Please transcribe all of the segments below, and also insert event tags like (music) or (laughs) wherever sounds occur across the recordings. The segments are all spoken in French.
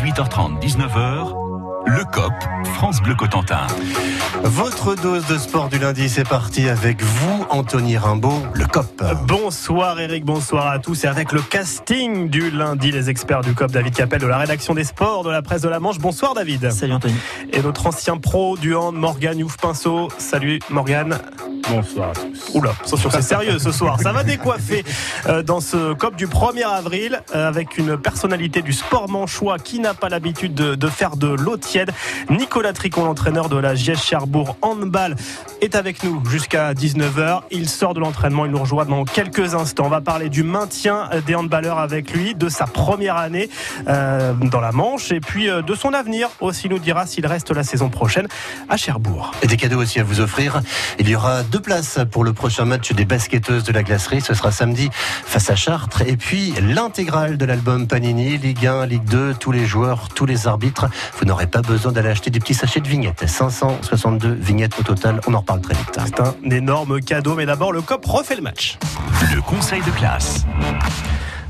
18h30, 19h, le COP, France Bleu Cotentin. Votre dose de sport du lundi, c'est parti avec vous, Anthony Rimbaud, le COP. Bonsoir Eric, bonsoir à tous. Et avec le casting du lundi, les experts du COP, David Capel de la rédaction des sports de la presse de la Manche. Bonsoir David. Salut Anthony. Et notre ancien pro du hand, Morgan Youf-Pinceau. Salut Morgan. Bonsoir à tous. Oula, c'est sérieux ce soir. Ça va décoiffer euh, dans ce COP du 1er avril euh, avec une personnalité du sport manchois qui n'a pas l'habitude de, de, faire de l'eau tiède. Nicolas Tricon, l'entraîneur de la GS Cherbourg Handball, est avec nous jusqu'à 19h. Il sort de l'entraînement, il nous rejoint dans quelques instants. On va parler du maintien des handballeurs avec lui, de sa première année euh, dans la Manche et puis euh, de son avenir aussi nous dira s'il reste la saison prochaine à Cherbourg. Et des cadeaux aussi à vous offrir. Il y aura deux places pour le prochain match des basketteuses de la glacerie. Ce sera samedi face à Chartres. Et puis l'intégrale de l'album Panini, Ligue 1, Ligue 2, tous les joueurs, tous les arbitres. Vous n'aurez pas besoin d'aller acheter des petits sachets de vignettes. 562 vignettes au total. On en reparle très vite. C'est un énorme cadeau. Mais d'abord, le COP refait le match. Le conseil de classe.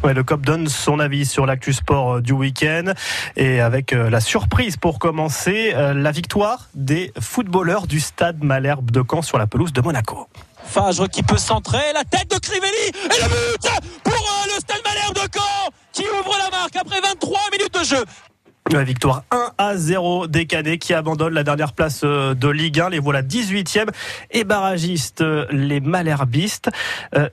Ouais, le COP donne son avis sur l'actu sport euh, du week-end et avec euh, la surprise pour commencer, euh, la victoire des footballeurs du stade Malherbe de Caen sur la pelouse de Monaco. Fagre qui peut centrer, la tête de Crivelli et le but pour le stade Malherbe de Caen qui ouvre la marque après 23 minutes de jeu. La victoire 1 à 0 des Cadets qui abandonnent la dernière place de Ligue 1. Les voilà 18e et barragistes, les Malherbistes.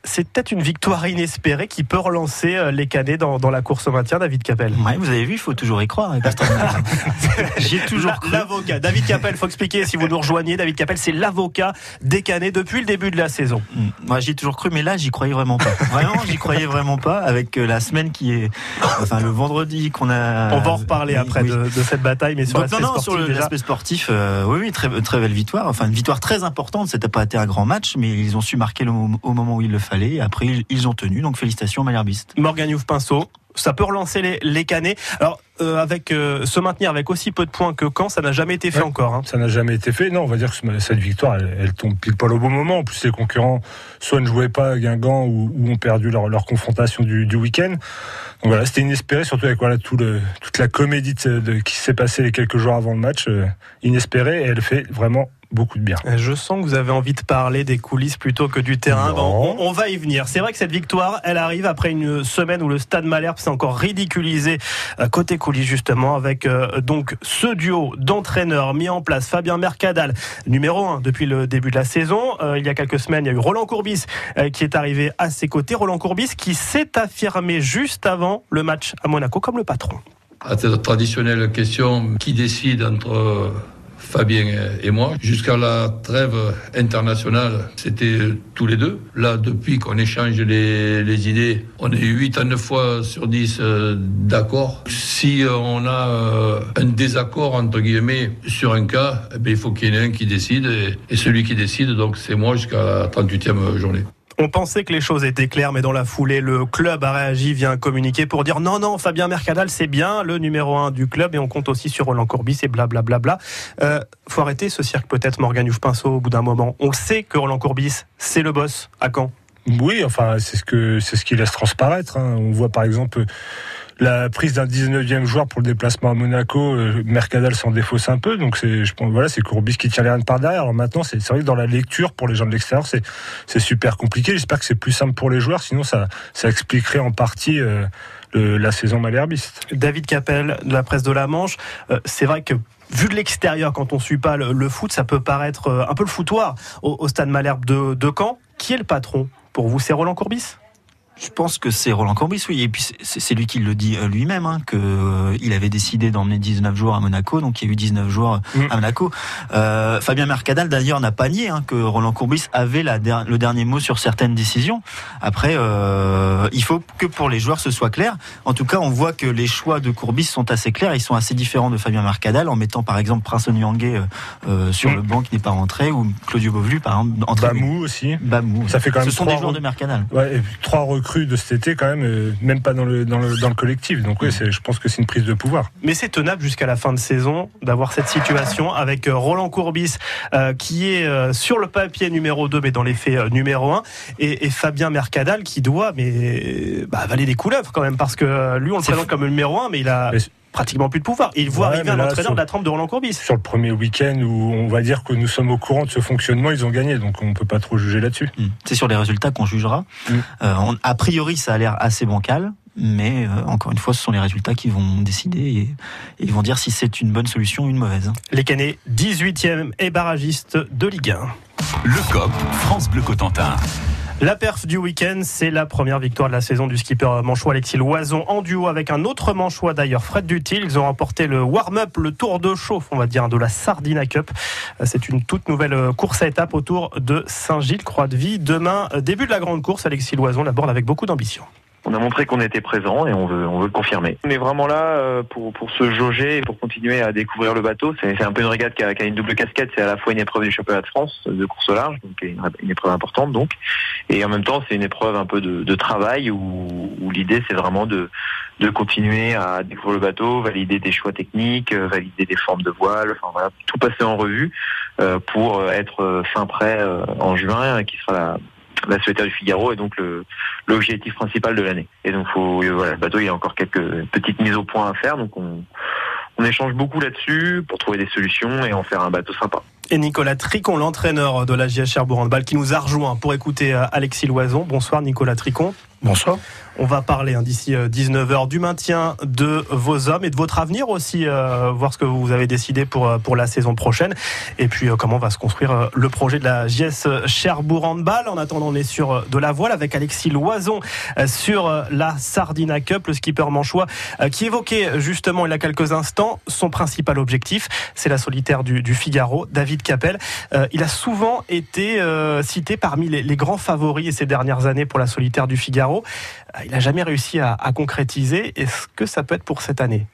C'est peut-être une victoire inespérée qui peut relancer les Cadets dans, dans la course au maintien, David Capel. Ouais, vous avez vu, il faut toujours y croire. (laughs) J'ai toujours cru. L'avocat, David Capel, faut expliquer si vous nous rejoignez. David Capel, c'est l'avocat des Cadets depuis le début de la saison. Moi, j'ai toujours cru, mais là, j'y croyais vraiment pas. Vraiment, j'y croyais vraiment pas. Avec la semaine qui est, enfin, le vendredi qu'on a. On va en reparler après oui. de, de, cette bataille, mais sur l'aspect sportif. sur l'aspect sportif, euh, oui, oui, très, très belle victoire. Enfin, une victoire très importante. C'était pas été un grand match, mais ils ont su marquer le, au moment où il le fallait. Et après, ils, ils ont tenu. Donc, félicitations, Malherbiste. Morgan Youf Pinceau. Ça peut relancer les, les canets. Alors, euh, avec euh, se maintenir avec aussi peu de points que quand, ça n'a jamais été fait ouais, encore. Hein. Ça n'a jamais été fait. Non, on va dire que cette victoire, elle, elle, tombe pile pas au bon moment. En plus, les concurrents soit ne jouaient pas à Guingamp ou, ou ont perdu leur, leur confrontation du, du week-end. Donc voilà, c'était inespéré, surtout avec voilà tout le, toute la comédie de, de, qui s'est passée les quelques jours avant le match, euh, inespéré, et elle fait vraiment beaucoup de bien. Je sens que vous avez envie de parler des coulisses plutôt que du terrain. Bon, on, on, va y venir. C'est vrai que cette victoire, elle arrive après une semaine où le Stade Malherbe s'est encore ridiculisé euh, côté coulisses justement avec euh, donc ce duo d'entraîneurs mis en place. Fabien Mercadal, numéro 1 depuis le début de la saison. Euh, il y a quelques semaines, il y a eu Roland Courbis euh, qui est arrivé à ses côtés. Roland Courbis qui s'est affirmé juste avant le match à Monaco comme le patron. À cette traditionnelle question, qui décide entre Fabien et moi. Jusqu'à la trêve internationale, c'était tous les deux. Là, depuis qu'on échange les, les, idées, on est 8 à 9 fois sur 10 euh, d'accord. Si on a euh, un désaccord, entre guillemets, sur un cas, eh bien, il faut qu'il y en ait un qui décide. Et, et celui qui décide, donc c'est moi jusqu'à la 38e journée. On pensait que les choses étaient claires, mais dans la foulée, le club a réagi via un communiqué pour dire non, non, Fabien Mercadal, c'est bien le numéro un du club et on compte aussi sur Roland Courbis et blablabla. Bla, bla, euh, faut arrêter ce cirque peut-être, Morgan Youf-Pinceau, au bout d'un moment. On sait que Roland Courbis, c'est le boss à Caen. Oui, enfin, c'est ce que c'est ce qu'il laisse transparaître. Hein. On voit par exemple la prise d'un 19e joueur pour le déplacement à Monaco, euh, Mercadal s'en défausse un peu. Donc c'est, je pense, voilà, c'est Courbis qui tient les rênes par derrière. Alors maintenant, c'est, c'est vrai que dans la lecture pour les gens de l'extérieur, c'est, super compliqué. J'espère que c'est plus simple pour les joueurs. Sinon, ça, expliquerait en partie. Euh, la saison malherbiste. David Capel de la presse de la Manche, euh, c'est vrai que vu de l'extérieur, quand on suit pas le, foot, ça peut paraître un peu le foutoir au, au stade Malherbe de, de Caen. Qui est le patron pour vous? C'est Roland Courbis? Je pense que c'est Roland Courbis, oui. Et puis c'est lui qui le dit euh, lui-même, hein, que euh, il avait décidé d'emmener 19 joueurs à Monaco, donc il y a eu 19 joueurs mmh. à Monaco. Euh, Fabien Mercadal d'ailleurs n'a pas nié hein, que Roland Courbis avait la der le dernier mot sur certaines décisions. Après, euh, il faut que pour les joueurs ce soit clair. En tout cas, on voit que les choix de Courbis sont assez clairs. Ils sont assez différents de Fabien Mercadal en mettant par exemple Prince Onyangé euh, sur mmh. le banc qui n'est pas rentré ou Claudio Bovlu par exemple. Bamou aussi. Bamou. Ça fait quand même ce sont des joueurs de Mercadal. Ouais, et trois recrues de cet été quand même, euh, même pas dans le, dans le, dans le collectif. Donc oui, je pense que c'est une prise de pouvoir. Mais c'est tenable jusqu'à la fin de saison d'avoir cette situation avec Roland Courbis euh, qui est euh, sur le papier numéro 2 mais dans les faits euh, numéro 1 et, et, Fabien Mercadal qui doit mais bah, avaler des couleuvres quand même parce que lui on le présente comme le numéro 1 mais il a... Mais pratiquement plus de pouvoir. Il voit arriver un entraîneur de la trempe de Roland Courbis. Sur le premier week-end où on va dire que nous sommes au courant de ce fonctionnement, ils ont gagné, donc on ne peut pas trop juger là-dessus. Hmm. C'est sur les résultats qu'on jugera. Hmm. Euh, a priori, ça a l'air assez bancal. Mais euh, encore une fois, ce sont les résultats qui vont décider et, ils vont dire si c'est une bonne solution ou une mauvaise. Les Canets, 18e et barragiste de Ligue 1. Le COP, France Bleu Cotentin. La perf du week-end, c'est la première victoire de la saison du skipper manchois Alexis Loison en duo avec un autre manchois d'ailleurs, Fred Dutil. Ils ont remporté le warm-up, le tour de chauffe, on va dire, de la Sardina Cup. C'est une toute nouvelle course à étapes autour de Saint-Gilles-Croix-de-Vie. Demain, début de la grande course, Alexis Loison l'aborde avec beaucoup d'ambition on a montré qu'on était présent et on veut, on veut le confirmer. On est vraiment là euh, pour, pour se jauger et pour continuer à découvrir le bateau. C'est un peu une régate qui a, une double casquette. C'est à la fois une épreuve du championnat de France de course au large, donc une, épreuve importante donc, et en même temps c'est une épreuve un peu de, travail où, où l'idée c'est vraiment de, de continuer à découvrir le bateau, valider des choix techniques, euh, valider des formes de voile, enfin voilà, tout passer en revue euh, pour être fin prêt en juin, qui sera la la solitaire du Figaro est donc l'objectif principal de l'année. Et donc faut, voilà, le bateau il y a encore quelques petites mises au point à faire, donc on, échange beaucoup là-dessus pour trouver des solutions et en faire un bateau sympa. Et Nicolas Tricon, l'entraîneur de la JS Cherbourg Handball, qui nous a rejoint pour écouter euh, Alexis Loison. Bonsoir Nicolas Tricon. Bonsoir. On va parler hein, d'ici 19h euh, du maintien de vos hommes et de votre avenir aussi, euh, voir ce que vous avez décidé pour, euh, pour la saison prochaine et puis comment va se construire le projet de la JS Cherbourg Handball. En attendant, on est sur de la voile avec Alexis Loison sur la Sardina Cup, le skipper manchois qui évoquait justement il y a quelques instants son principal objectif, c'est la solitaire du, Figaro, David Capel. il a souvent été cité parmi les, les grands favoris ces dernières années pour la solitaire du Figaro il n'a jamais réussi à, concrétiser. Est-ce que ça peut être pour cette année?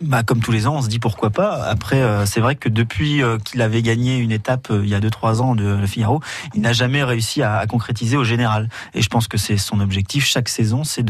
Bah, comme tous les ans, on se dit pourquoi pas. Après, euh, c'est vrai que depuis euh, qu'il avait gagné une étape euh, il y a 2-3 ans de le Figaro, il n'a jamais réussi à, concrétiser au général. Et je pense que c'est son objectif chaque saison, c'est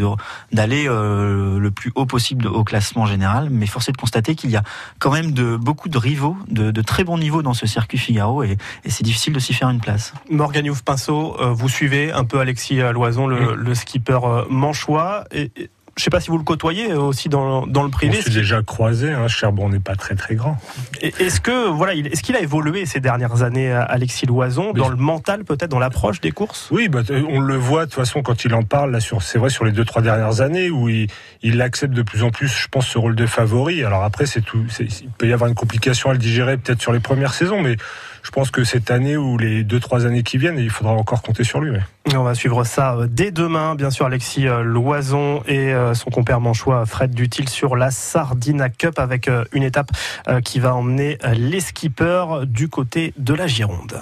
d'aller le plus haut possible au classement général. Mais force est de constater qu'il y a quand même de beaucoup de rivaux, de, de très bons niveaux dans ce circuit Figaro, et, et c'est difficile de s'y faire une place. Morgan Youf Pinceau, vous suivez un peu Alexis Loison, le, le skipper manchois. Et, je ne sais pas si vous le côtoyez aussi dans, dans le privé. On s'est déjà croisé. Hein. Cherbourg n'est pas très très grand. Est-ce que voilà, est-ce qu'il a évolué ces dernières années, Alexis Loison, dans le mental peut-être, dans l'approche des courses? Oui, bah, on le voit de toute façon quand il en parle là sur, c'est vrai sur les deux trois dernières années où il, il accepte de plus en plus, je pense, ce rôle de favori. Alors après, c'est tout, il peut y avoir une complication à le digérer peut-être sur les premières saisons, mais je pense que cette année ou les deux trois années qui viennent, il faudra encore compter sur lui. On va suivre ça euh, dès demain, bien sûr, Alexis euh, Loison et euh, son compère manchois Fred Dutil sur la Sardina Cup avec une étape qui va emmener les skippers du côté de la Gironde.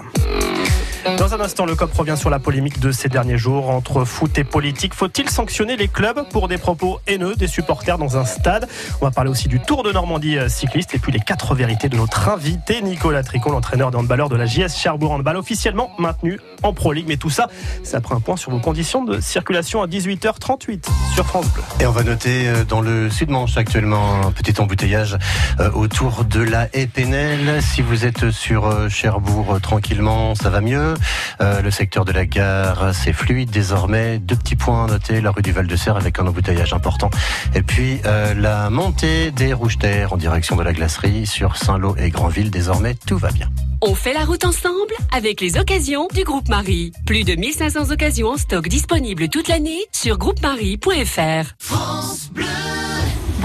Dans un instant, le COP revient sur la polémique de ces derniers jours entre foot et politique. Faut-il sanctionner les clubs pour des propos haineux des supporters dans un stade? On va parler aussi du Tour de Normandie euh, cycliste et puis les quatre vérités de notre invité Nicolas Tricon, l'entraîneur de handballeur de la JS Cherbourg Handball, officiellement maintenu en Pro League. Mais tout ça, ça prend un point sur vos conditions de circulation à 18h38 sur France Bleu. Et on va noter euh, dans le Sud-Manche actuellement un petit embouteillage euh, autour de la Épinel. Si vous êtes sur Cherbourg tranquillement, ça va mieux. Euh, le secteur de la gare, c'est fluide désormais. Deux petits points à noter, la rue du Val-de-Serre avec un embouteillage important. Et puis euh, la montée des rouges terres en direction de la glacerie sur Saint-Lô et Grandville. Désormais, tout va bien. On fait la route ensemble avec les occasions du groupe Marie. Plus de 1500 occasions en stock disponibles toute l'année sur groupemarie.fr. France Bleu.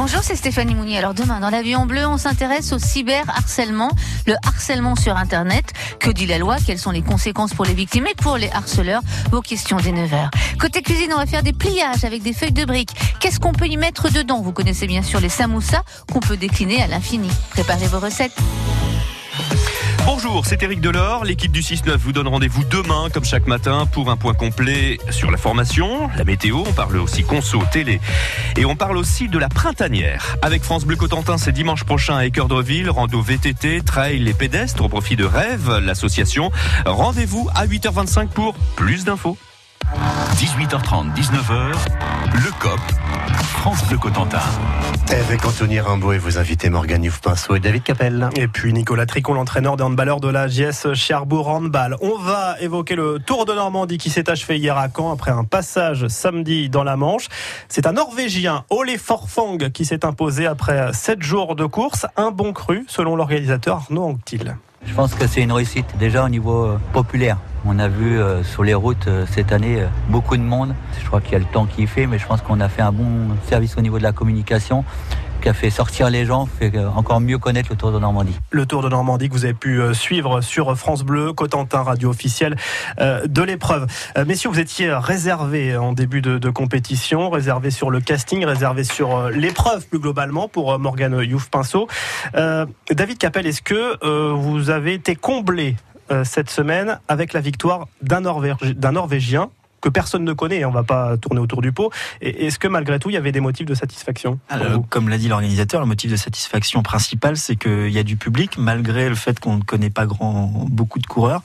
Bonjour, c'est Stéphanie Mounier. Alors demain, dans l'avion bleu, on s'intéresse au cyberharcèlement, le harcèlement sur Internet. Que dit la loi? Quelles sont les conséquences pour les victimes? Et pour les harceleurs Vos questions des 9h. Côté cuisine, on va faire des pliages avec des feuilles de briques. Qu'est-ce qu'on peut y mettre dedans? Vous connaissez bien sûr les samoussas qu'on peut décliner à l'infini. Préparez vos recettes. Bonjour, c'est Eric Delors. L'équipe du 6-9 vous donne rendez-vous demain, comme chaque matin, pour un point complet sur la formation, la météo. On parle aussi conso, télé. Et on parle aussi de la printanière. Avec France Bleu Cotentin, c'est dimanche prochain à Équeurdreville. Rando VTT, trail et pédestres au profit de Rêve, l'association. Rendez-vous à 8h25 pour plus d'infos. 18h30, 19h, le COP, France Bleu Cotentin. Avec Anthony Rimbaud et vos invités Morgan Youf-Pinceau et David Capel. Et puis Nicolas Tricon, l'entraîneur des handballeurs de la JS Cherbourg Handball. On va évoquer le Tour de Normandie qui s'est achevé hier à Caen après un passage samedi dans la Manche. C'est un Norvégien, Ole Forfang, qui s'est imposé après 7 jours de course. Un bon cru, selon l'organisateur Arnaud Anctil. Je pense que c'est une réussite déjà au niveau euh, populaire. On a vu euh, sur les routes euh, cette année beaucoup de monde. Je crois qu'il y a le temps qui fait, mais je pense qu'on a fait un bon service au niveau de la communication qui a fait sortir les gens, fait encore mieux connaître le Tour de Normandie. Le Tour de Normandie que vous avez pu suivre sur France Bleu, Cotentin, radio officielle de l'épreuve. Messieurs, vous étiez réservés en début de, compétition, réservés sur le casting, réservés sur l'épreuve plus globalement pour Morgane Youf-Pinceau. David Capel, est-ce que vous avez été comblé euh, cette semaine avec la victoire d'un Norvégien que personne ne connaît, on va pas tourner autour du pot. Est-ce que malgré tout, il y avait des motifs de satisfaction Comme l'a dit l'organisateur, le motif de satisfaction principal, c'est qu'il y a du public, malgré le fait qu'on ne connaît pas grand, beaucoup de coureurs.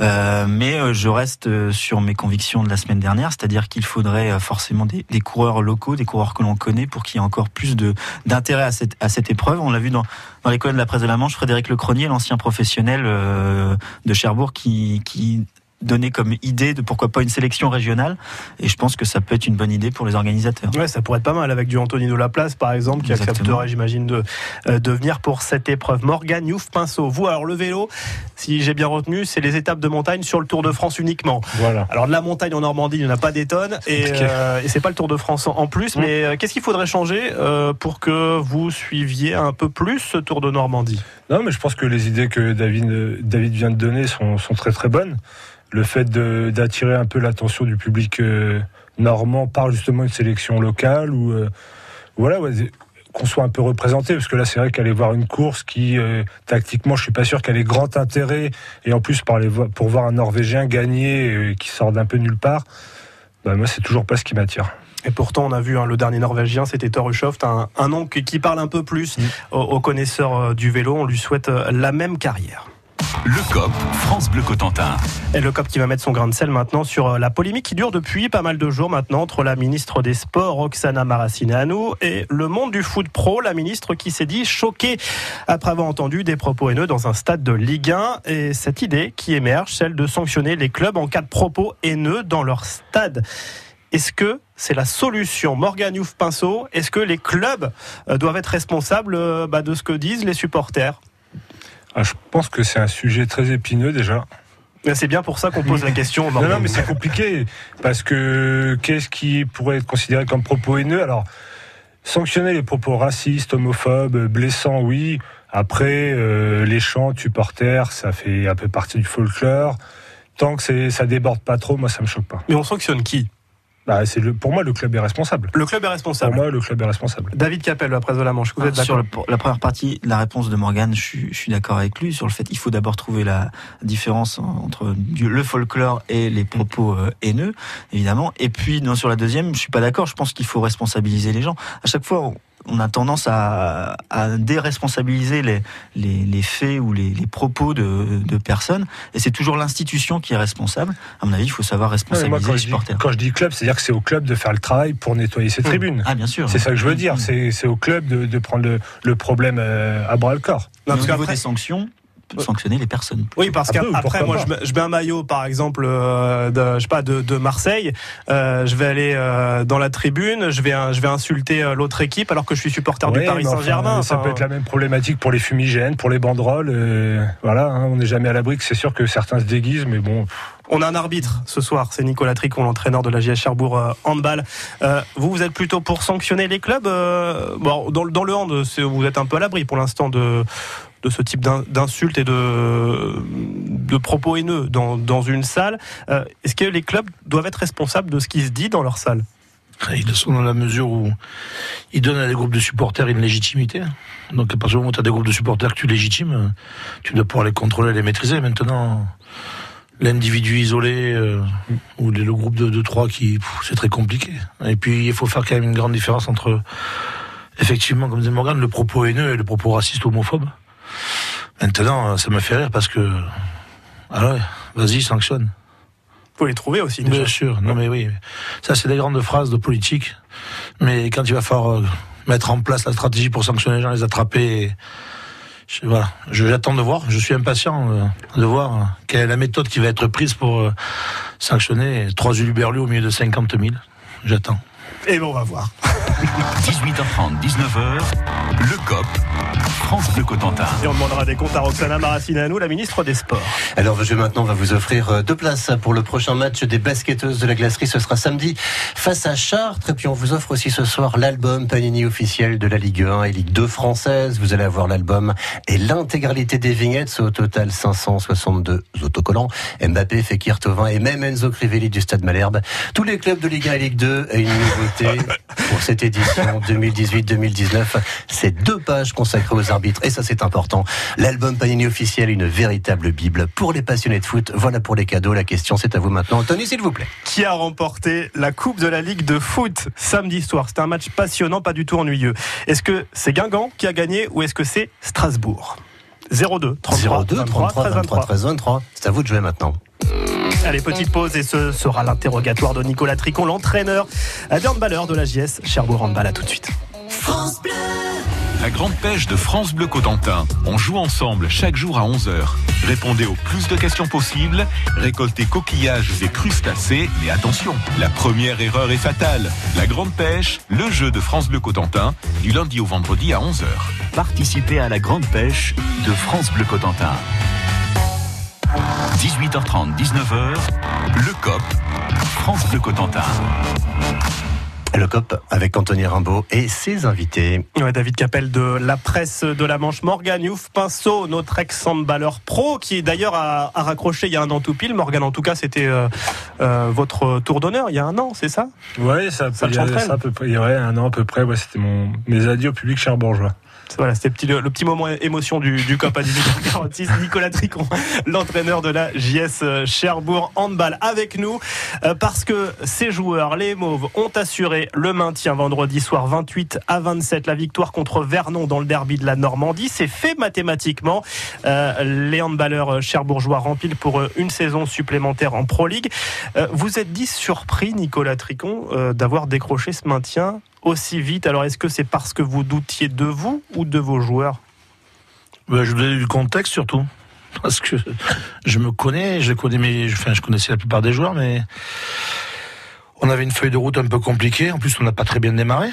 Euh, mais euh, je reste sur mes convictions de la semaine dernière, c'est-à-dire qu'il faudrait forcément des, coureurs locaux, des coureurs que l'on connaît, pour qu'il y ait encore plus d'intérêt à cette, à cette épreuve. On l'a vu dans, dans les colonnes de la presse de la Manche, Frédéric Lecronier, l'ancien professionnel euh, de Cherbourg, qui, qui donné comme idée de pourquoi pas une sélection régionale. Et je pense que ça peut être une bonne idée pour les organisateurs. Ouais, ça pourrait être pas mal avec du Anthony de la Place, par exemple, qui accepterait, j'imagine, de, euh, de venir pour cette épreuve. Morgan Youf Pinceau. Vous, alors le vélo, si j'ai bien retenu, c'est les étapes de montagne sur le Tour de France uniquement. Voilà. Alors de la montagne en Normandie, il n'y en a pas des tonnes. Et, euh, et c'est pas le Tour de France en plus. Mmh. Mais euh, qu'est-ce qu'il faudrait changer pour que vous suiviez un peu plus ce Tour de Normandie? Non, mais je pense que les idées que David, David vient de donner sont, sont très très bonnes le fait d'attirer un peu l'attention du public euh, normand par justement une sélection locale ou euh, voilà qu'on soit un peu représenté parce que là c'est vrai qu'aller voir une course qui euh, tactiquement je suis pas sûr qu'elle ait grand intérêt et en plus par pour voir un Norvégien gagner qui sort d'un peu nulle part bah, moi c'est toujours pas ce qui m'attire. Et pourtant, on a vu hein, le dernier Norvégien, c'était Thor un, un nom qui, parle un peu plus mm. aux connaisseurs du vélo. On lui souhaite la même carrière. Le COP, France Bleu Cotentin. Et le COP qui va mettre son grain de sel maintenant sur euh, la polémique qui dure depuis pas mal de jours maintenant entre la ministre des Sports, Roxana Maracineanu, et le monde du foot pro, la ministre qui s'est dit choquée après avoir entendu des propos haineux dans un stade de Ligue 1. Et cette idée qui émerge, celle de sanctionner les clubs en cas de propos haineux dans leur stade. Est-ce que c'est la solution? Morgan Youf Pinceau, est-ce que les clubs euh, doivent être responsables euh, bah, de ce que disent les supporters? Ah, je pense que c'est un sujet très épineux déjà. C'est bien pour ça qu'on pose la question. Non, non, mais c'est compliqué parce que qu'est-ce qui pourrait être considéré comme propos haineux? Alors, sanctionner les propos racistes, homophobes, blessants, oui. Après, euh, les chants, supporters, ça fait un peu partie du folklore. Tant que ça déborde pas trop, moi, ça me choque pas. Mais on sanctionne qui? Bah, c'est le, pour moi, le club est responsable. Le club est responsable. Pour moi, le club est responsable. David Capel, la presse de la Manche, vous êtes ah, Sur la première partie, la réponse de Morgan, je suis, je suis d'accord avec lui sur le fait qu'il faut d'abord trouver la différence entre le folklore et les propos euh, haineux, évidemment. Et puis, non, sur la deuxième, je suis pas d'accord. Je pense qu'il faut responsabiliser les gens. À chaque fois, on a tendance à, déresponsabiliser les, les, faits ou les, propos de, personnes. Et c'est toujours l'institution qui est responsable. À mon avis, il faut savoir responsabiliser les supporters. quand je dis club, c'est-à-dire que c'est au club de faire le travail pour nettoyer ses mmh. tribunes. Ah, bien sûr. C'est ça que je veux dire. Mmh. C'est au club de, prendre le, problème euh, à bras le corps. parce au niveau des sanctions, sanctionner les personnes. Oui, parce qu'après, moi, je mets, un maillot, par exemple, euh, de, je sais pas, de, de Marseille. Euh, je vais aller euh, dans la tribune, je vais, je vais insulter euh, l'autre équipe alors que je suis supporter du Paris Saint-Germain. ça peut être la même problématique pour les fumigènes, pour les banderoles. voilà, hein, on n'est jamais à l'abri que c'est sûr que certains se déguisent, mais bon. On a un arbitre ce soir, c'est Nicolas Tricon, l'entraîneur de la JS Cherbourg handball. vous, vous êtes plutôt pour sanctionner les clubs. bon, dans, le hand, vous êtes un peu à l'abri pour l'instant de ce type d'insultes et de, propos haineux dans, une salle. Euh, est-ce que les clubs doivent être responsables de ce qui se dit dans leur salle? Ils le sont dans la mesure où ils donnent à des groupes de supporters une légitimité. Donc à partir du moment où tu as des groupes de supporters que tu légitimes, tu dois pouvoir les contrôler, les maîtriser. Maintenant, l'individu isolé euh, ou le groupe de, de trois qui c'est très compliqué. Et puis il faut faire quand même une grande différence entre effectivement, comme disait Morgan, le propos haineux et le propos raciste homophobe. Maintenant, ça me fait rire parce que. Ah ouais, vas-y, sanctionne. faut les trouver aussi. Bien sûr, non mais oui, ça c'est des grandes phrases de politique, mais quand il va falloir euh, mettre en place la stratégie pour sanctionner les gens, les attraper, je, voilà, j'attends de voir, je suis impatient euh, de voir quelle est la méthode qui va être prise pour euh, sanctionner trois uluberlus au milieu de 50 000. J'attends. Et bon, on va voir. (laughs) 18h30, 19h, le COP, France Bleu Cotentin. Et on demandera des comptes à Roxana Maracineanu, la ministre des Sports. Alors, le jeu maintenant va vous offrir euh, deux places pour le prochain match des basketteuses de la glacerie. Ce sera samedi face à Chartres. Et puis, on vous offre aussi ce soir l'album Panini officiel de la Ligue 1 et Ligue 2 française. Vous allez avoir l'album et l'intégralité des vignettes. Au total, 562 autocollants. Mbappé, Fekir Tovin et même Enzo Crivelli du Stade Malherbe. Tous les clubs de Ligue 1 et Ligue 2 et une nouveauté (laughs) pour cette édition 2018-2019. C'est deux pages consacrées aux arbitres et ça c'est important. L'album Panini officiel, une véritable bible pour les passionnés de foot. Voilà pour les cadeaux. La question c'est à vous maintenant. Anthony, s'il vous plaît. Qui a remporté la Coupe de la Ligue de foot samedi soir? C'était un match passionnant, pas du tout ennuyeux. Est-ce que c'est Guingamp qui a gagné ou est-ce que c'est Strasbourg? 02 33 02 33 23 13 23. C'est à vous de jouer maintenant. Allez, petite pause et ce sera l'interrogatoire de Nicolas Tricon, l'entraîneur d'un handballeur de la JS Cherbourg Handball. À tout de suite. La grande pêche de France Bleu Cotentin. On joue ensemble chaque jour à 11h. Répondez aux plus de questions possibles, récoltez coquillages et crustacés, mais attention, la première erreur est fatale. La grande pêche, le jeu de France Bleu Cotentin, du lundi au vendredi à 11h. Participez à la grande pêche de France Bleu Cotentin. 18h30, 19h, le COP, France Bleu Cotentin. Le COP avec Anthony Rimbaud et ses invités. Ouais, David Capel de la presse de la Manche, Morgan Youf Pinceau, notre ex-handballeur pro, qui d'ailleurs a, a, raccroché il y a un an tout pile. Morgan, en tout cas, c'était euh, euh, votre tour d'honneur il y a un an, c'est ça? Oui, ça, ça, ça à peu près, il y aurait un an à peu près. Ouais, c'était mon mes adieux au public cherbourgeois. Voilà, c'était le, petit moment émotion du, du COP à 18h46. Nicolas Tricon, l'entraîneur de la JS Cherbourg Handball, avec nous euh, parce que ces joueurs, les Mauves, ont assuré le maintien vendredi soir 28 à 27. La victoire contre Vernon dans le derby de la Normandie, c'est fait mathématiquement. Euh, les handballeurs cherbourgeois remplissent pour une saison supplémentaire en Pro League. Euh, vous êtes dit surpris, Nicolas Tricon, euh, d'avoir décroché ce maintien aussi vite. Alors, est-ce que c'est parce que vous doutiez de vous ou de vos joueurs ben, Je vous donne du contexte surtout. Parce que je me connais, je connais mes, je connaissais la plupart des joueurs, mais on avait une feuille de route un peu compliquée. En plus, on n'a pas très bien démarré.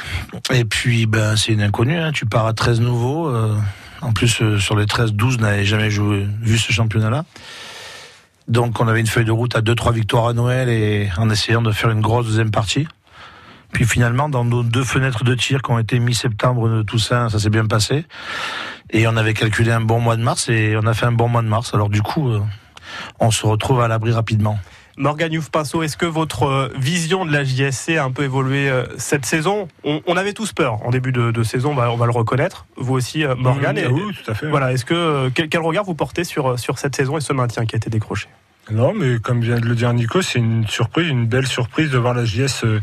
Et puis, ben, c'est une inconnue. Hein. Tu pars à 13 nouveaux. Euh, en plus, euh, sur les 13, 12 n'avaient jamais joué, vu ce championnat-là. Donc, on avait une feuille de route à 2-3 victoires à Noël et en essayant de faire une grosse deuxième partie. Puis finalement, dans nos deux fenêtres de tir qui ont été mi-septembre de Toussaint, ça s'est bien passé. Et on avait calculé un bon mois de mars et on a fait un bon mois de mars. Alors du coup, euh, on se retrouve à l'abri rapidement. Morgan Youf Pinceau, est-ce que votre vision de la JSC a un peu évolué cette saison? On, on, avait tous peur en début de, de saison, bah, on va le reconnaître. Vous aussi, Morgan. Mmh, et, oui, tout à fait. Voilà, est-ce que quel, quel, regard vous portez sur sur cette saison et ce maintien qui a été décroché? Non, mais comme vient de le dire Nico, c'est une surprise, une belle surprise de voir la JS, euh,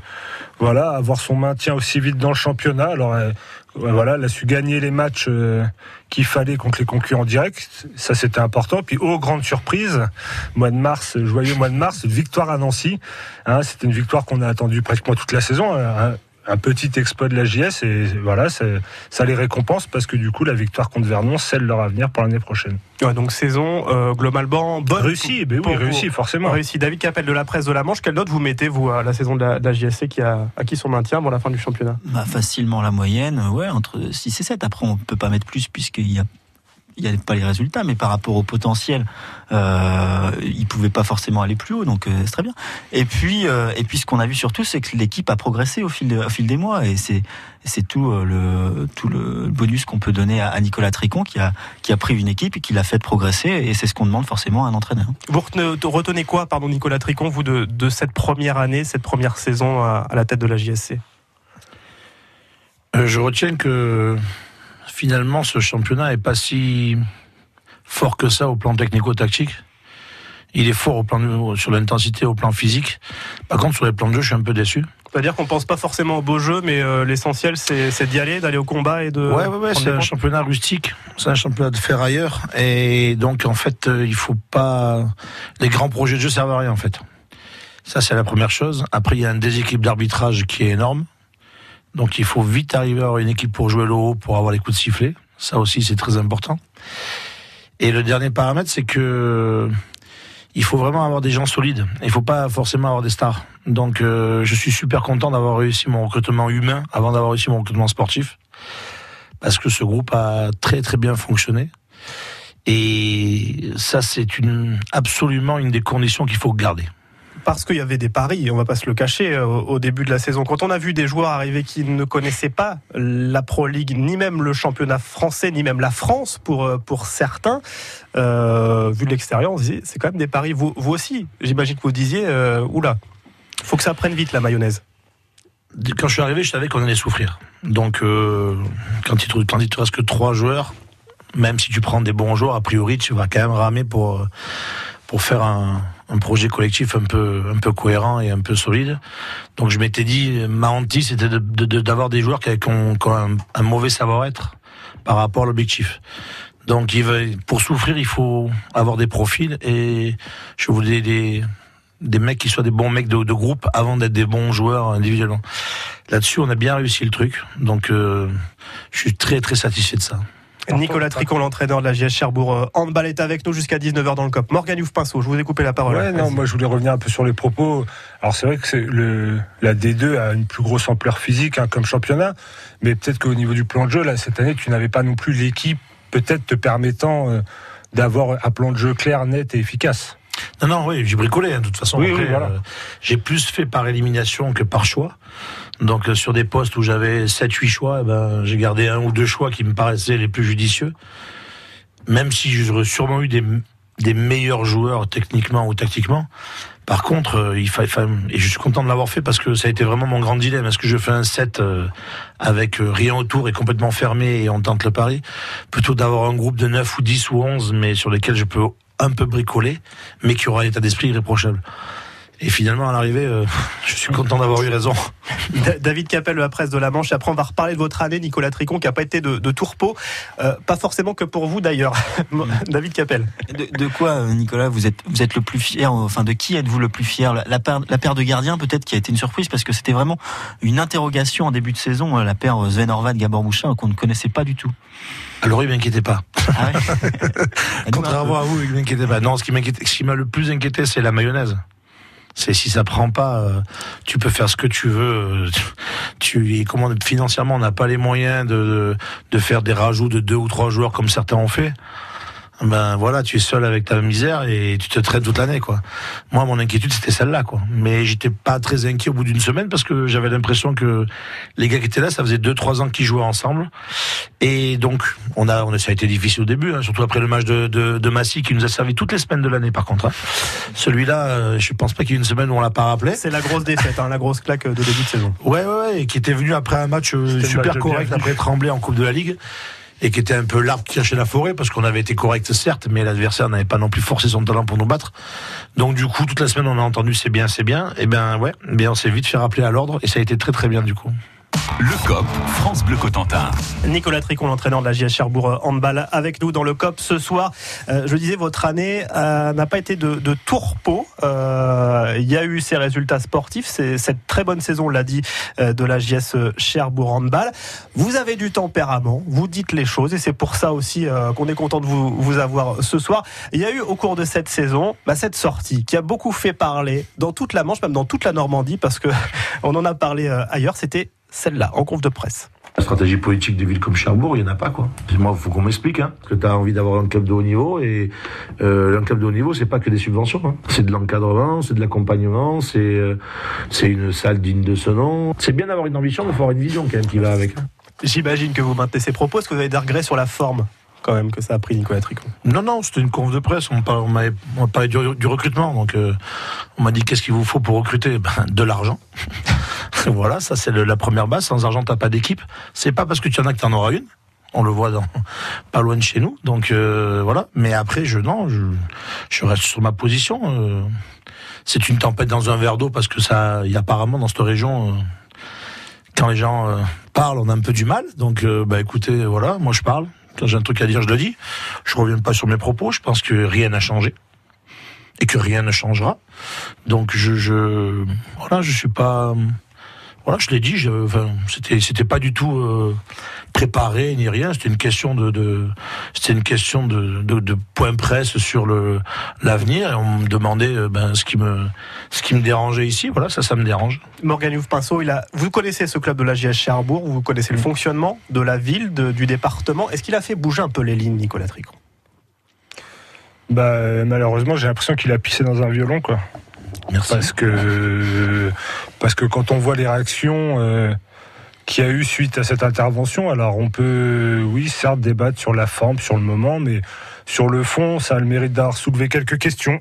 voilà, avoir son maintien aussi vite dans le championnat. Alors, euh, voilà, elle a su gagner les matchs euh, qu'il fallait contre les concurrents directs. Ça, c'était important. Puis, oh, grande surprise, mois de mars, joyeux mois de mars, victoire à Nancy. Hein, c'était une victoire qu'on a attendue pratiquement toute la saison. Hein, un petit exploit de la JS et voilà, ça les récompense parce que du coup, la victoire contre Vernon scelle leur avenir pour l'année prochaine. Ouais, donc saison euh, globalement bonne. Réussi, ben oui, réussi, forcément. Réussi. David Capel de la presse de la Manche, quelle note vous mettez, vous, à la saison de la, de la JSC qui a acquis son maintien avant la fin du championnat? Bah, Facilement la moyenne, ouais, entre 6 et 7. Après, on peut pas mettre plus puisqu'il y a il n'y avait pas les résultats, mais par rapport au potentiel, euh, il pouvait pas forcément aller plus haut, donc euh, c'est très bien. Et puis, euh, et puis ce qu'on a vu surtout, c'est que l'équipe a progressé au fil, de, au fil des mois, et c'est c'est tout euh, le tout le bonus qu'on peut donner à, à, Nicolas Tricon, qui a qui a pris une équipe et qui l'a fait progresser, et c'est ce qu'on demande forcément à un entraîneur. Vous retenez, retenez quoi, pardon, Nicolas Tricon, vous de, de cette première année, cette première saison à, à la tête de la JSC Je retiens que finalement, ce championnat est pas si fort que ça au plan technico-tactique. Il est fort au plan sur l'intensité, au plan physique. Par contre, sur les plans de jeu, je suis un peu déçu. C'est-à-dire qu'on pense pas forcément au beau jeu, mais euh, l'essentiel, c'est d'y aller, d'aller au combat et de. Ouais, ouais, ouais c'est un championnat rustique, c'est un championnat de ferrailleur, et donc en fait, euh, il faut pas. Les grands projets de jeu servent à rien en fait. Ça, c'est la première chose. Après, il y a un déséquilibre d'arbitrage qui est énorme. Donc, il faut vite arriver à avoir une équipe pour jouer le haut, pour avoir les coups de sifflet. Ça aussi, c'est très important. Et le dernier paramètre, c'est que il faut vraiment avoir des gens solides. Il faut pas forcément avoir des stars. Donc, euh, je suis super content d'avoir réussi mon recrutement humain avant d'avoir réussi mon recrutement sportif, parce que ce groupe a très très bien fonctionné. Et ça, c'est une absolument une des conditions qu'il faut garder parce qu'il y avait des paris, on va pas se le cacher, euh, au début de la saison. Quand on a vu des joueurs arriver qui ne connaissaient pas la Pro League, ni même le championnat français, ni même la France pour, euh, pour certains, euh, vu de l'extérieur, c'est quand même des paris. Vous, vous aussi, j'imagine que vous disiez, euh, oula, faut que ça prenne vite la mayonnaise. Quand je suis arrivé, je savais qu'on allait souffrir. Donc, quand, il, quand il te reste que trois joueurs, même si tu prends des bons joueurs, a priori, tu vas quand même ramer pour, pour faire un, un projet collectif un peu, un peu cohérent et un peu solide. Donc je m'étais dit, ma hantise, c'était d'avoir des joueurs qui, ont, un, mauvais savoir-être par rapport à l'objectif. Donc pour souffrir, il faut avoir des profils et je voulais des, des mecs qui soient des bons mecs de, groupe avant d'être des bons joueurs individuellement. Là-dessus, on a bien réussi le truc. Donc euh, je suis très très satisfait de ça. Nicolas Tricon, l'entraîneur de la JS Cherbourg euh, Handball est avec nous jusqu'à 19h dans le COP. Morgan Youf Pinceau, je vous ai coupé la parole. Ouais, non, moi je voulais revenir un peu sur les propos. Alors c'est vrai que le, la D2 a une plus grosse ampleur physique hein, comme championnat, mais peut-être qu'au niveau du plan de jeu, là, cette année, tu n'avais pas non plus l'équipe peut-être te permettant euh, d'avoir un plan de jeu clair, net et efficace. Non, non, oui, j'ai bricolé, hein, de toute façon. Oui, voilà. Euh, j'ai plus fait par élimination que par choix. Donc euh, sur des postes où j'avais 7-8 choix, eh ben, j'ai gardé un ou deux choix qui me paraissaient les plus judicieux. Même si j'aurais sûrement eu des, meilleurs joueurs techniquement ou tactiquement. Par contre, euh, et je suis content de l'avoir fait parce que ça a été vraiment mon grand dilemme. Est-ce que je fais un set euh, avec rien autour et complètement fermé et on tente le pari, plutôt d'avoir un groupe de 9 ou 10 ou 11, mais sur lesquels je peux un peu bricoler, mais qui aura un état d'esprit irréprochable. Et finalement, à l'arrivée, euh, (laughs) je suis content d'avoir eu raison. (laughs) David Capel de la presse de la Manche. Après, on va reparler de votre année, Nicolas Tricon, qui n'a pas été de, de tourpeau. Euh, pas forcément que pour vous, d'ailleurs. (laughs) David Capel. De, quoi, euh, Nicolas, vous êtes, vous êtes le plus fier Enfin, de qui êtes-vous le plus fier? La, paire, la paire de gardiens, peut-être, qui a été une surprise, parce que c'était vraiment une interrogation en début de saison, la paire Sven Horvat, Gabor Mouchin, qu'on ne connaissait pas du tout. Alors, il m'inquiétait pas. Ah Contrairement à vous, il m'inquiétait pas. Non, ce qui ce qui m'a le plus inquiété, c'est la mayonnaise. C'est si ça prend pas, euh, tu peux faire ce que tu veux. Tu, comment financièrement, on n'a pas les moyens de, de, faire des rajouts de deux ou trois joueurs comme certains ont fait ben voilà, tu es seul avec ta misère et tu te traites toute l'année, quoi. Moi, mon inquiétude, c'était celle-là, quoi. Mais j'étais pas très inquiet au bout d'une semaine parce que j'avais l'impression que les gars qui étaient là, ça faisait deux, trois ans qu'ils jouaient ensemble. Et donc, on a, on a, ça a été difficile au début, hein, surtout après le match de, de, de, Massy qui nous a servi toutes les semaines de l'année, par contre. Hein. Celui-là, euh, je pense pas qu'il y ait une semaine où on l'a pas rappelé. C'est la grosse défaite, hein, la grosse claque de début de saison. Ouais, ouais, ouais, et qui était venu après un match euh, super correct après Tremblay en Coupe de la Ligue et qui était un peu l'arbre qui cachait la forêt parce qu'on avait été correct certes, mais l'adversaire n'avait pas non plus forcé son talent pour nous battre. Donc du coup, toute la semaine, on a entendu c'est bien, c'est bien. Et ben ouais, bien on s'est vite fait rappeler à l'ordre et ça a été très très bien du coup. Le COP, France Bleu Cotentin. Nicolas Tricon, l'entraîneur de la JS Cherbourg euh, Handball, avec nous dans le COP ce soir. Euh, je disais, votre année euh, n'a pas été de, tourpeau. Il y a eu ces résultats sportifs. C'est cette très bonne saison, on l'a dit, de la JS Cherbourg Handball. Vous avez du tempérament, vous dites les choses et c'est pour ça aussi qu'on est content de vous, vous avoir ce soir. Il y a eu au cours de cette saison bah, cette sortie qui a beaucoup fait parler dans toute la Manche, même dans toute la Normandie, parce que (laughs) on en a parlé ailleurs. C'était celle-là, en conf de presse. La stratégie politique de villes comme Cherbourg, il n'y en a pas, quoi. Moi, il faut qu'on m'explique, hein. Parce que tu as envie d'avoir un club de haut niveau, et euh, un club de haut niveau, c'est pas que des subventions. Hein. C'est de l'encadrement, c'est de l'accompagnement, c'est euh, c'est une salle digne de ce nom. C'est bien d'avoir une ambition, mais il faut avoir une vision quand même qui va avec. J'imagine que vous maintenez ces propos. Est-ce que vous avez des regrets sur la forme quand même que ça a pris Nicolas Tricot? Non, non, c'était une conf de presse. On, m'a parlé du, recrutement. Donc, euh, on m'a dit qu'est-ce qu'il vous faut pour recruter? Ben, De l'argent. (laughs) voilà, ça c'est la première base. Sans argent, t'as pas d'équipe. C'est pas parce que tu en as que tu en auras une. On le voit (laughs) pas loin de chez nous. Donc euh, voilà. Mais après, je non, je, je reste sur ma position. Euh. c'est une tempête dans un verre d'eau parce que ça, il apparemment dans cette région quand les gens parlent, on a un peu du mal. Donc, bah écoutez, voilà, moi je parle. Quand j'ai un truc à dire, je le dis. Je reviens pas sur mes propos. Je pense que rien n'a changé. et que rien ne changera. Donc je, je voilà, je suis pas voilà, je l'ai dit, je, enfin, c'était c'était pas du tout euh, préparé ni rien. C'était une question de, de c'était une question de, de, de, point presse sur le l'avenir. Et on me demandait euh, ben, ce qui me ce qui me dérangeait ici. Voilà, ça, ça me dérange. Morgan Youf Pinceau, il a, vous connaissez ce club de la JS Cherbourg, vous connaissez le fonctionnement de la ville, de, du département. Est-ce qu'il a fait bouger un peu les lignes, Nicolas Tricot bah, malheureusement, j'ai l'impression qu'il a pissé dans un violon, quoi. Merci. Parce que, parce que quand on voit les réactions euh, qu'il y a eu suite à cette intervention, alors on peut, oui, certes, débattre sur la forme, sur le moment, mais sur le fond, ça a le mérite d'avoir soulevé quelques questions.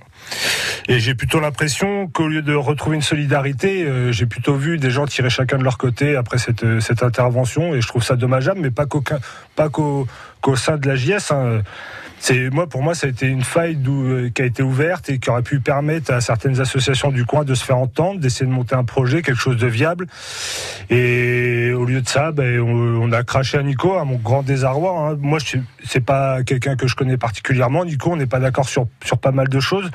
Et j'ai plutôt l'impression qu'au lieu de retrouver une solidarité, euh, j'ai plutôt vu des gens tirer chacun de leur côté après cette, cette intervention, et je trouve ça dommageable, mais pas qu'au pas qu'au qu'au sein de la JS. Hein c'est moi pour moi ça a été une faille euh, qui a été ouverte et qui aurait pu permettre à certaines associations du coin de se faire entendre, d'essayer de monter un projet, quelque chose de viable. Et au lieu de ça, ben, on, a craché à Nico, à mon grand désarroi. Hein. Moi, c'est pas quelqu'un que je connais particulièrement. Nico, on n'est pas d'accord sur sur pas mal de choses.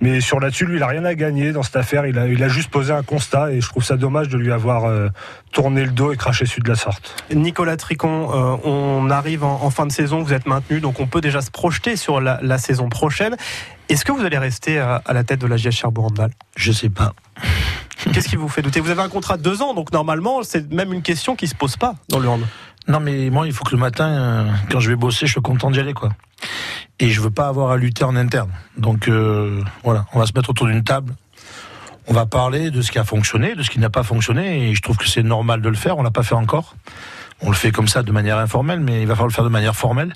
Mais sur là-dessus, lui, il a rien à gagner dans cette affaire. Il a, il a juste posé un constat et je trouve ça dommage de lui avoir euh, tourné le dos et craché dessus de la sorte. Nicolas Tricon, euh, on arrive en, en, fin de saison, vous êtes maintenu, donc on peut déjà se projeter sur la, la saison prochaine. Est-ce que vous allez rester à, à la tête de la GS Cherbourg Handball Je sais pas. Qu'est-ce qui vous fait douter? Vous avez un contrat de deux ans, donc normalement, c'est même une question qui se pose pas dans le hand. Non, mais moi, il faut que le matin, euh, quand je vais bosser, je sois content d'y aller, quoi et je veux pas avoir à lutter en interne. Donc euh, voilà, on va se mettre autour d'une table. On va parler de ce qui a fonctionné, de ce qui n'a pas fonctionné, et je trouve que c'est normal de le faire. On l'a pas fait encore. On le fait comme ça de manière informelle, mais il va falloir le faire de manière formelle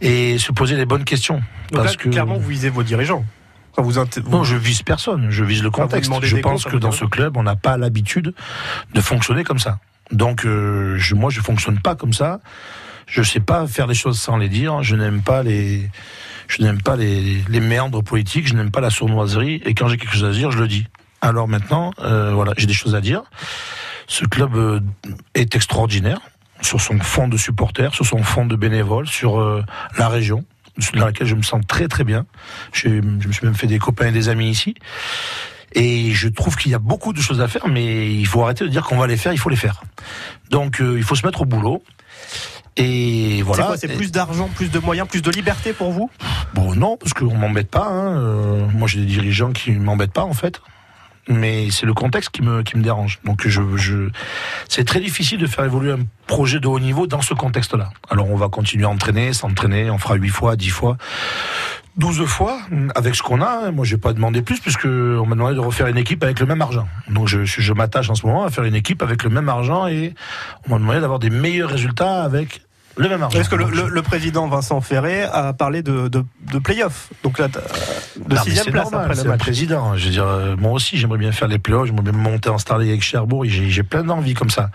et se poser les bonnes questions. Donc parce là, que clairement, vous visez vos dirigeants. Vous... Non, je vise personne. Je vise le contexte. je pense que dans ce club, on n'a pas l'habitude de fonctionner comme ça. Donc, euh, je, moi, je fonctionne pas comme ça. Je sais pas faire les choses sans les dire. Je n'aime pas les, je n'aime pas les, méandres politiques. Je n'aime pas la sournoiserie. Et quand j'ai quelque chose à dire, je le dis. Alors maintenant, euh, voilà, j'ai des choses à dire. Ce club euh, est extraordinaire sur son fond de supporters, sur son fond de bénévoles, sur euh, la région dans laquelle je me sens très très bien. Je, je me suis même fait des copains et des amis ici. Et je trouve qu'il y a beaucoup de choses à faire, mais il faut arrêter de dire qu'on va les faire, il faut les faire. Donc euh, il faut se mettre au boulot. Et voilà. C'est plus d'argent, plus de moyens, plus de liberté pour vous? Bon, non, parce qu'on m'embête pas. Hein. Euh, moi, j'ai des dirigeants qui m'embêtent pas, en fait. Mais c'est le contexte qui me, qui me dérange. Donc, je, je... c'est très difficile de faire évoluer un projet de haut niveau dans ce contexte-là. Alors, on va continuer à entraîner, s'entraîner, on fera 8 fois, 10 fois. 12 fois avec ce qu'on a. Moi, j'ai pas demandé plus puisque on m'a demandé de refaire une équipe avec le même argent. Donc, je, je m'attache en ce moment à faire une équipe avec le même argent et on m'a demandé d'avoir des meilleurs résultats avec le même argent. Est-ce que le, le, le, président Vincent Ferré a parlé de, de, de play-off Donc là, de non, sixième place normal, après le le match? président. Je veux dire, euh, moi aussi, j'aimerais bien faire les play-offs, j'aimerais bien monter en Star League avec Cherbourg. J'ai, j'ai plein d'envies comme ça.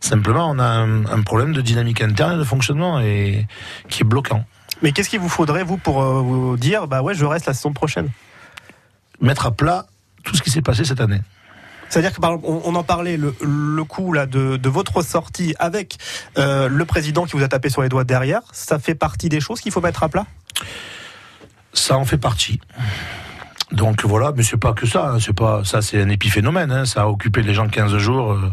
Simplement, on a un, un, problème de dynamique interne et de fonctionnement et qui est bloquant. Mais qu'est-ce qu'il vous faudrait, vous, pour euh, vous dire, bah ouais, je reste la saison prochaine? Mettre à plat tout ce qui s'est passé cette année. C'est-à-dire que par exemple, on, en parlait le, le coup là de, de votre sortie avec euh, le président qui vous a tapé sur les doigts derrière. Ça fait partie des choses qu'il faut mettre à plat? Ça en fait partie. Donc voilà, mais c'est pas que ça. Hein, c'est pas ça, c'est un épiphénomène. Hein, ça a occupé les gens 15 jours. Euh,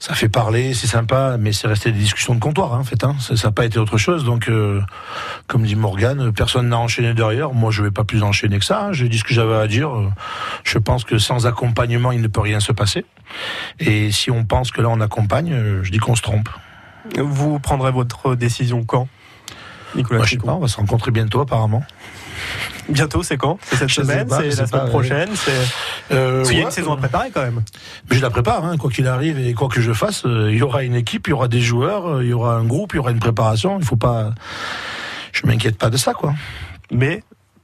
ça fait parler, c'est sympa, mais c'est resté des discussions de comptoir, hein, en fait. Hein. Ça n'a pas été autre chose. Donc, euh, comme dit Morgane, personne n'a enchaîné derrière. Moi, je vais pas plus enchaîner que ça. Hein. J'ai dit ce que j'avais à dire. Je pense que sans accompagnement, il ne peut rien se passer. Et si on pense que là, on accompagne, je dis qu'on se trompe. Vous prendrez votre décision quand Nicolas Moi, je sais pas, on va se rencontrer bientôt, apparemment. Bientôt, c'est quand C'est cette je semaine C'est la semaine pas, prochaine C'est euh, Parce qu'il y a une saison à préparer quand même. Mais je la prépare, hein, quoi qu'il arrive et quoi que je fasse. Euh, il y aura une équipe, il y aura des joueurs, euh, il y aura un groupe, il y aura une préparation. Il faut pas. Je m'inquiète pas de ça, quoi. Mais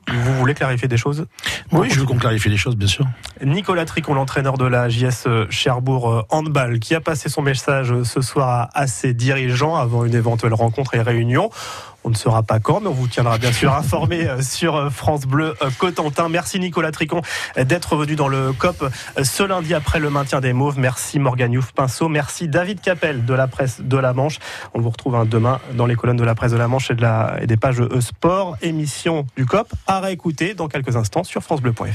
vous voulez clarifier des choses Oui, je veux qu'on clarifie les choses, bien sûr. Nicolas Tricon, l'entraîneur de la JS Cherbourg Handball, qui a passé son message ce soir à ses dirigeants avant une éventuelle rencontre et réunion. On ne saura pas quand, mais on vous tiendra bien sûr informé sur France Bleu Cotentin. Merci Nicolas Tricon d'être venu dans le COP ce lundi après le maintien des Mauves. Merci Morgan Youf Pinceau. Merci David Capel de la presse de la Manche. On vous retrouve hein, demain dans les colonnes de la presse de la Manche et, des pages e-sport. Émission du COP à réécouter dans quelques instants sur FranceBleu.fr.